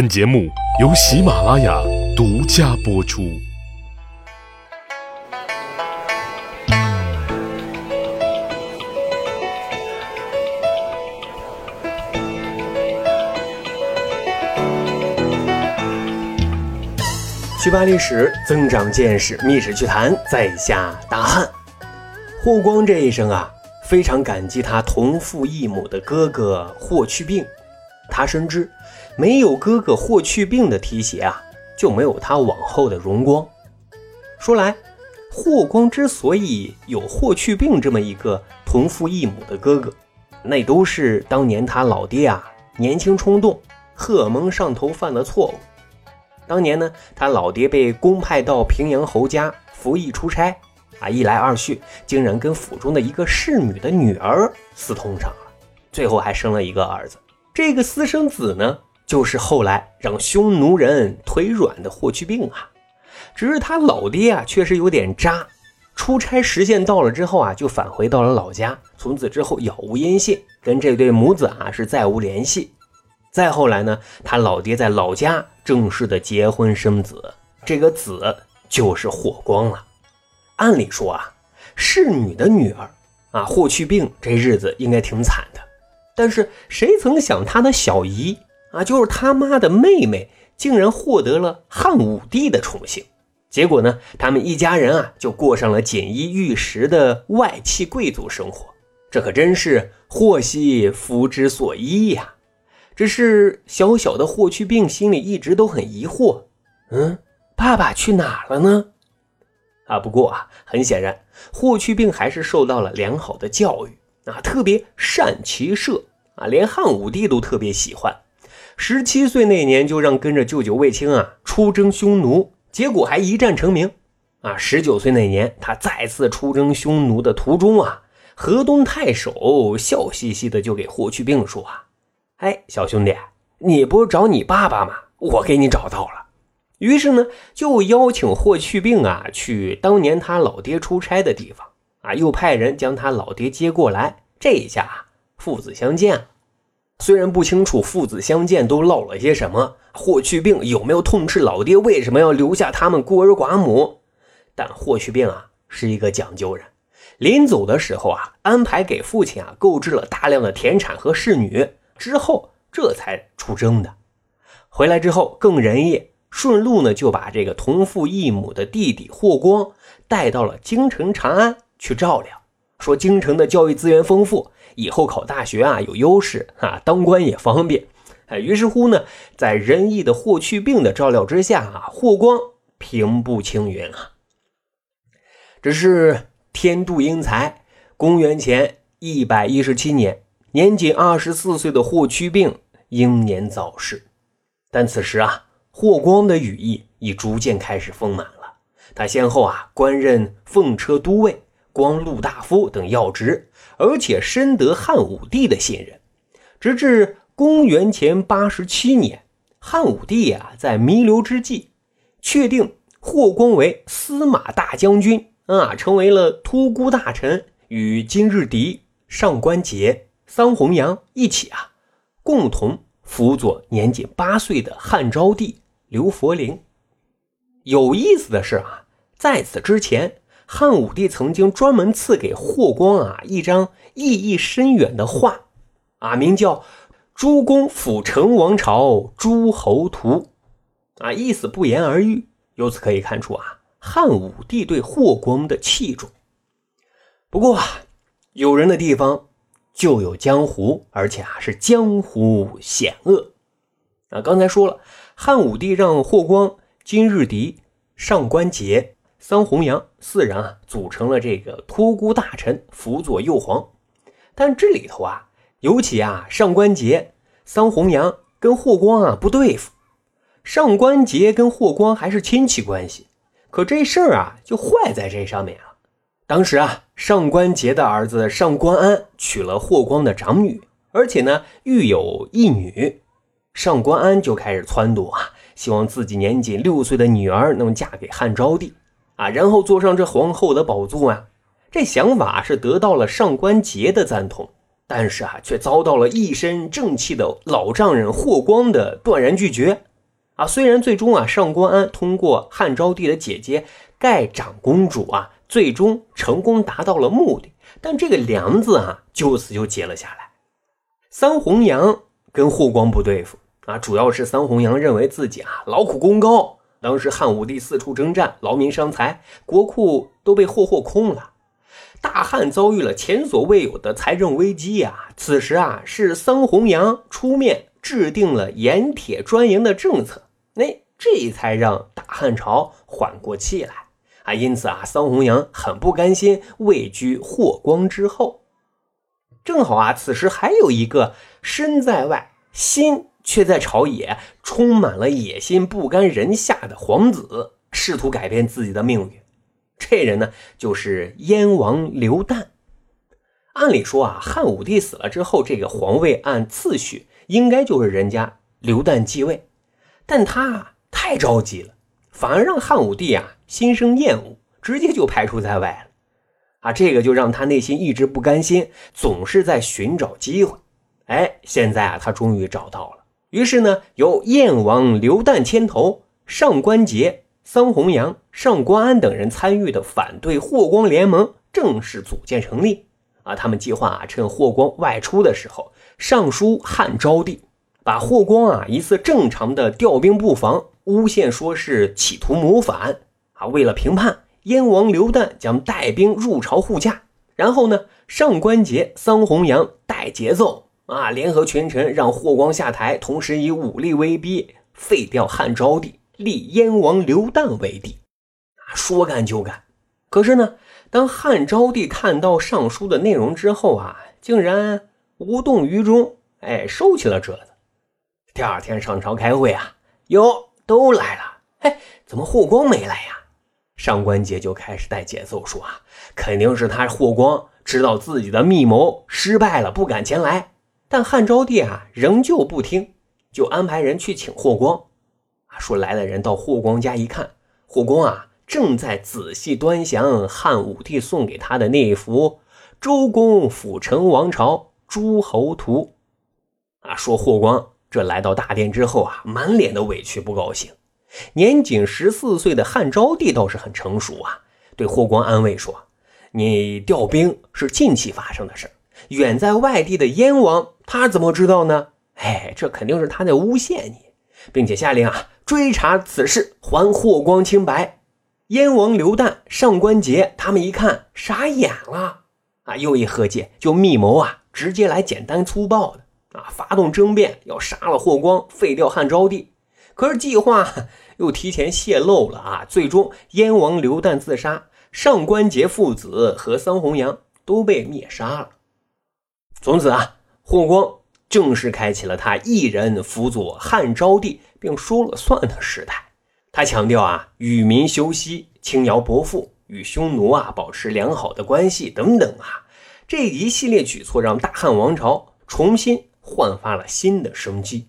本节目由喜马拉雅独家播出。去扒历史，增长见识，密史趣谈，在下大汉。霍光这一生啊，非常感激他同父异母的哥哥霍去病。他深知，没有哥哥霍去病的提携啊，就没有他往后的荣光。说来，霍光之所以有霍去病这么一个同父异母的哥哥，那都是当年他老爹啊年轻冲动、荷蒙上头犯的错误。当年呢，他老爹被公派到平阳侯家服役出差，啊，一来二去，竟然跟府中的一个侍女的女儿私通上了，最后还生了一个儿子。这个私生子呢，就是后来让匈奴人腿软的霍去病啊。只是他老爹啊，确实有点渣。出差时限到了之后啊，就返回到了老家，从此之后杳无音信，跟这对母子啊是再无联系。再后来呢，他老爹在老家正式的结婚生子，这个子就是霍光了。按理说啊，侍女的女儿啊，霍去病这日子应该挺惨的。但是谁曾想，他的小姨啊，就是他妈的妹妹，竟然获得了汉武帝的宠幸。结果呢，他们一家人啊，就过上了锦衣玉食的外戚贵族生活。这可真是祸兮福之所依呀！只是小小的霍去病心里一直都很疑惑，嗯，爸爸去哪了呢？啊，不过啊，很显然，霍去病还是受到了良好的教育啊，特别善骑射啊，连汉武帝都特别喜欢。十七岁那年就让跟着舅舅卫青啊出征匈奴，结果还一战成名啊。十九岁那年，他再次出征匈奴的途中啊，河东太守笑嘻嘻的就给霍去病说啊。哎，小兄弟，你不是找你爸爸吗？我给你找到了。于是呢，就邀请霍去病啊去当年他老爹出差的地方啊，又派人将他老爹接过来。这一下父子相见了。虽然不清楚父子相见都唠了些什么，霍去病有没有痛斥老爹为什么要留下他们孤儿寡母，但霍去病啊是一个讲究人，临走的时候啊，安排给父亲啊购置了大量的田产和侍女。之后这才出征的，回来之后更仁义，顺路呢就把这个同父异母的弟弟霍光带到了京城长安去照料，说京城的教育资源丰富，以后考大学啊有优势啊，当官也方便。哎，于是乎呢，在仁义的霍去病的照料之下啊，霍光平步青云啊。只是天妒英才，公元前一百一十七年。年仅二十四岁的霍去病英年早逝，但此时啊，霍光的羽翼已逐渐开始丰满了。他先后啊官任奉车都尉、光禄大夫等要职，而且深得汉武帝的信任。直至公元前八十七年，汉武帝啊在弥留之际，确定霍光为司马大将军啊，成为了突孤大臣，与今日敌上官桀。桑弘羊一起啊，共同辅佐年仅八岁的汉昭帝刘弗陵。有意思的是啊，在此之前，汉武帝曾经专门赐给霍光啊一张意义深远的画，啊，名叫《诸公辅成王朝诸侯图》，啊，意思不言而喻。由此可以看出啊，汉武帝对霍光的器重。不过啊，有人的地方。就有江湖，而且啊是江湖险恶。啊，刚才说了，汉武帝让霍光、金日敌、上官桀、桑弘羊四人啊组成了这个托孤大臣，辅佐幼皇。但这里头啊，尤其啊上官桀、桑弘羊跟霍光啊不对付。上官桀跟霍光还是亲戚关系，可这事儿啊就坏在这上面啊。当时啊，上官桀的儿子上官安娶了霍光的长女，而且呢育有一女。上官安就开始撺掇啊，希望自己年仅六岁的女儿能嫁给汉昭帝啊，然后坐上这皇后的宝座啊。这想法是得到了上官桀的赞同，但是啊，却遭到了一身正气的老丈人霍光的断然拒绝啊。虽然最终啊，上官安通过汉昭帝的姐姐盖长公主啊，最终成功达到了目的，但这个梁子啊，就此就结了下来。桑弘羊跟霍光不对付啊，主要是桑弘羊认为自己啊劳苦功高，当时汉武帝四处征战，劳民伤财，国库都被霍霍空了。大汉遭遇了前所未有的财政危机呀！此时啊，是桑弘羊出面制定了盐铁专营的政策，那这才让大汉朝缓过气来啊！因此啊，桑弘羊很不甘心位居霍光之后。正好啊，此时还有一个身在外，心却在朝野，充满了野心、不甘人下的皇子，试图改变自己的命运。这人呢，就是燕王刘旦。按理说啊，汉武帝死了之后，这个皇位按次序应该就是人家刘旦继位，但他啊太着急了，反而让汉武帝啊心生厌恶，直接就排除在外了。啊，这个就让他内心一直不甘心，总是在寻找机会。哎，现在啊，他终于找到了。于是呢，由燕王刘旦牵头，上官桀。桑弘羊、上官安等人参与的反对霍光联盟正式组建成立。啊，他们计划啊，趁霍光外出的时候，上书汉昭帝，把霍光啊一次正常的调兵布防诬陷说是企图谋反。啊，为了平叛，燕王刘旦将带兵入朝护驾。然后呢，上官桀、桑弘羊带节奏啊，联合群臣让霍光下台，同时以武力威逼废掉汉昭帝。立燕王刘旦为帝，啊，说干就干。可是呢，当汉昭帝看到上书的内容之后啊，竟然无动于衷，哎，收起了折子。第二天上朝开会啊，哟，都来了，哎，怎么霍光没来呀？上官桀就开始带节奏说啊，肯定是他霍光知道自己的密谋失败了，不敢前来。但汉昭帝啊，仍旧不听，就安排人去请霍光。啊说来的人到霍光家一看，霍光啊正在仔细端详汉武帝送给他的那一幅《周公辅成王朝诸侯图》啊。说霍光这来到大殿之后啊，满脸的委屈不高兴。年仅十四岁的汉昭帝倒是很成熟啊，对霍光安慰说：“你调兵是近期发生的事远在外地的燕王他怎么知道呢？哎，这肯定是他在诬陷你。”并且下令啊，追查此事，还霍光清白。燕王刘旦、上官桀他们一看傻眼了啊，又一合计，就密谋啊，直接来简单粗暴的啊，发动政变，要杀了霍光，废掉汉昭帝。可是计划 又提前泄露了啊，最终燕王刘旦自杀，上官桀父子和桑弘羊都被灭杀了。从此啊，霍光。正式开启了他一人辅佐汉昭帝并说了算的时代。他强调啊，与民休息，轻徭薄赋，与匈奴啊保持良好的关系等等啊，这一系列举措让大汉王朝重新焕发了新的生机。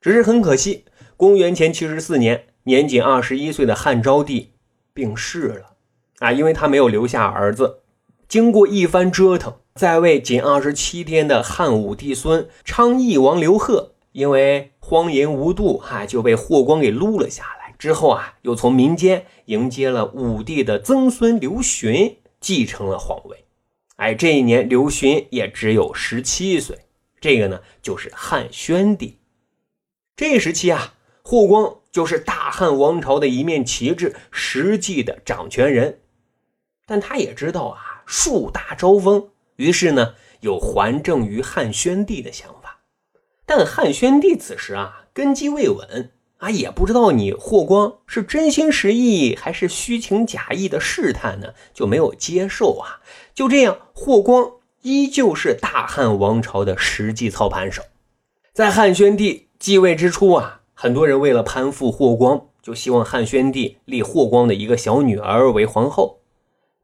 只是很可惜，公元前七十四年，年仅二十一岁的汉昭帝病逝了啊，因为他没有留下儿子。经过一番折腾。在位仅二十七天的汉武帝孙昌邑王刘贺，因为荒淫无度，哈就被霍光给撸了下来。之后啊，又从民间迎接了武帝的曾孙刘询，继承了皇位。哎，这一年刘询也只有十七岁。这个呢，就是汉宣帝。这时期啊，霍光就是大汉王朝的一面旗帜，实际的掌权人。但他也知道啊，树大招风。于是呢，有还政于汉宣帝的想法，但汉宣帝此时啊根基未稳啊，也不知道你霍光是真心实意还是虚情假意的试探呢，就没有接受啊。就这样，霍光依旧是大汉王朝的实际操盘手。在汉宣帝继位之初啊，很多人为了攀附霍光，就希望汉宣帝立霍光的一个小女儿为皇后。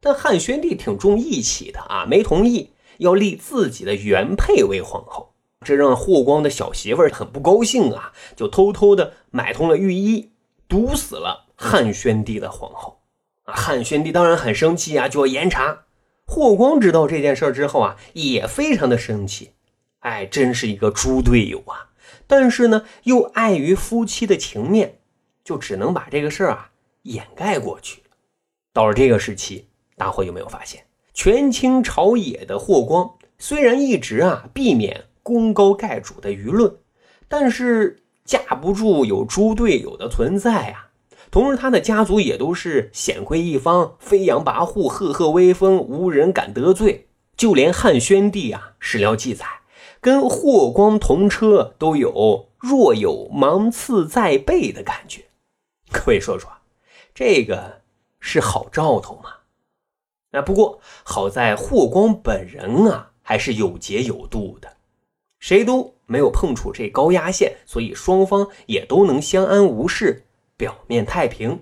但汉宣帝挺重义气的啊，没同意要立自己的原配为皇后，这让霍光的小媳妇儿很不高兴啊，就偷偷的买通了御医，毒死了汉宣帝的皇后。啊，汉宣帝当然很生气啊，就要严查。霍光知道这件事之后啊，也非常的生气。哎，真是一个猪队友啊！但是呢，又碍于夫妻的情面，就只能把这个事儿啊掩盖过去。到了这个时期，大伙有没有发现，权倾朝野的霍光虽然一直啊避免功高盖主的舆论，但是架不住有猪队友的存在啊。同时，他的家族也都是显贵一方，飞扬跋扈，赫赫威风，无人敢得罪。就连汉宣帝啊，史料记载，跟霍光同车都有若有芒刺在背的感觉。各位说说，这个是好兆头吗？那不过好在霍光本人啊，还是有节有度的，谁都没有碰触这高压线，所以双方也都能相安无事。表面太平。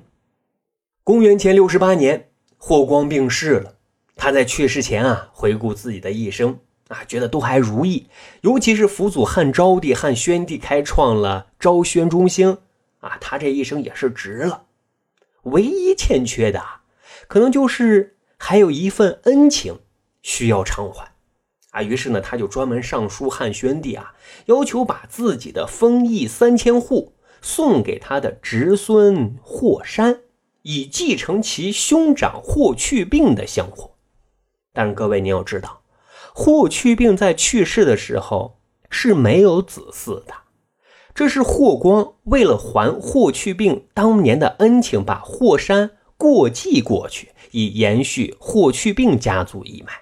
公元前六十八年，霍光病逝了。他在去世前啊，回顾自己的一生啊，觉得都还如意。尤其是辅佐汉昭帝、汉宣帝，开创了昭宣中兴啊，他这一生也是值了。唯一欠缺的，可能就是还有一份恩情需要偿还啊。于是呢，他就专门上书汉宣帝啊，要求把自己的封邑三千户。送给他的侄孙霍山，以继承其兄长霍去病的香火。但是各位，你要知道，霍去病在去世的时候是没有子嗣的。这是霍光为了还霍去病当年的恩情，把霍山过继过去，以延续霍去病家族一脉。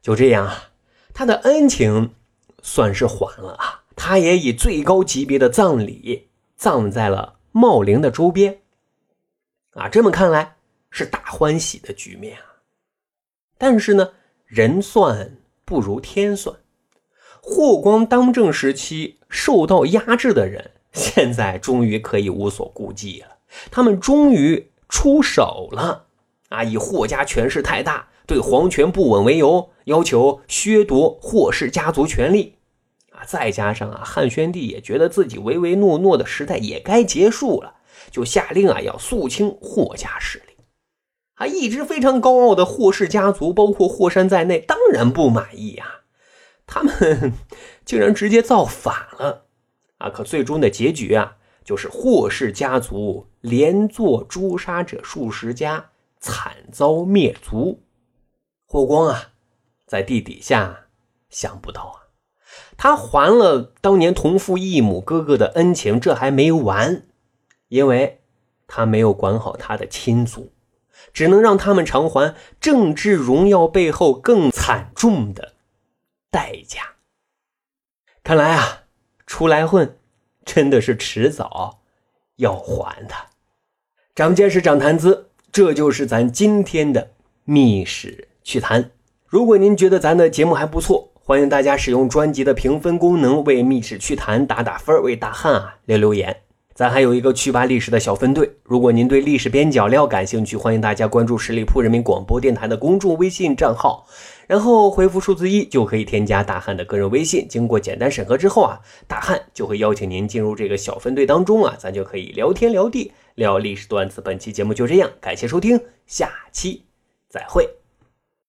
就这样啊，他的恩情算是还了啊。他也以最高级别的葬礼葬在了茂陵的周边，啊，这么看来是大欢喜的局面啊。但是呢，人算不如天算，霍光当政时期受到压制的人，现在终于可以无所顾忌了。他们终于出手了，啊，以霍家权势太大，对皇权不稳为由，要求削夺霍氏家族权力。啊再加上啊，汉宣帝也觉得自己唯唯诺诺的时代也该结束了，就下令啊，要肃清霍家势力。啊，一直非常高傲的霍氏家族，包括霍山在内，当然不满意啊。他们 竟然直接造反了。啊，可最终的结局啊，就是霍氏家族连坐诛杀者数十家，惨遭灭族。霍光啊，在地底下想不到啊。他还了当年同父异母哥哥的恩情，这还没完，因为他没有管好他的亲族，只能让他们偿还政治荣耀背后更惨重的代价。看来啊，出来混真的是迟早要还的。长见识，长谈资，这就是咱今天的密史趣谈。如果您觉得咱的节目还不错，欢迎大家使用专辑的评分功能为《密史趣谈》打打分，为大汉啊留留言。咱还有一个趣吧历史的小分队，如果您对历史边角料感兴趣，欢迎大家关注十里铺人民广播电台的公众微信账号，然后回复数字一就可以添加大汉的个人微信。经过简单审核之后啊，大汉就会邀请您进入这个小分队当中啊，咱就可以聊天聊地聊历史段子。本期节目就这样，感谢收听，下期再会。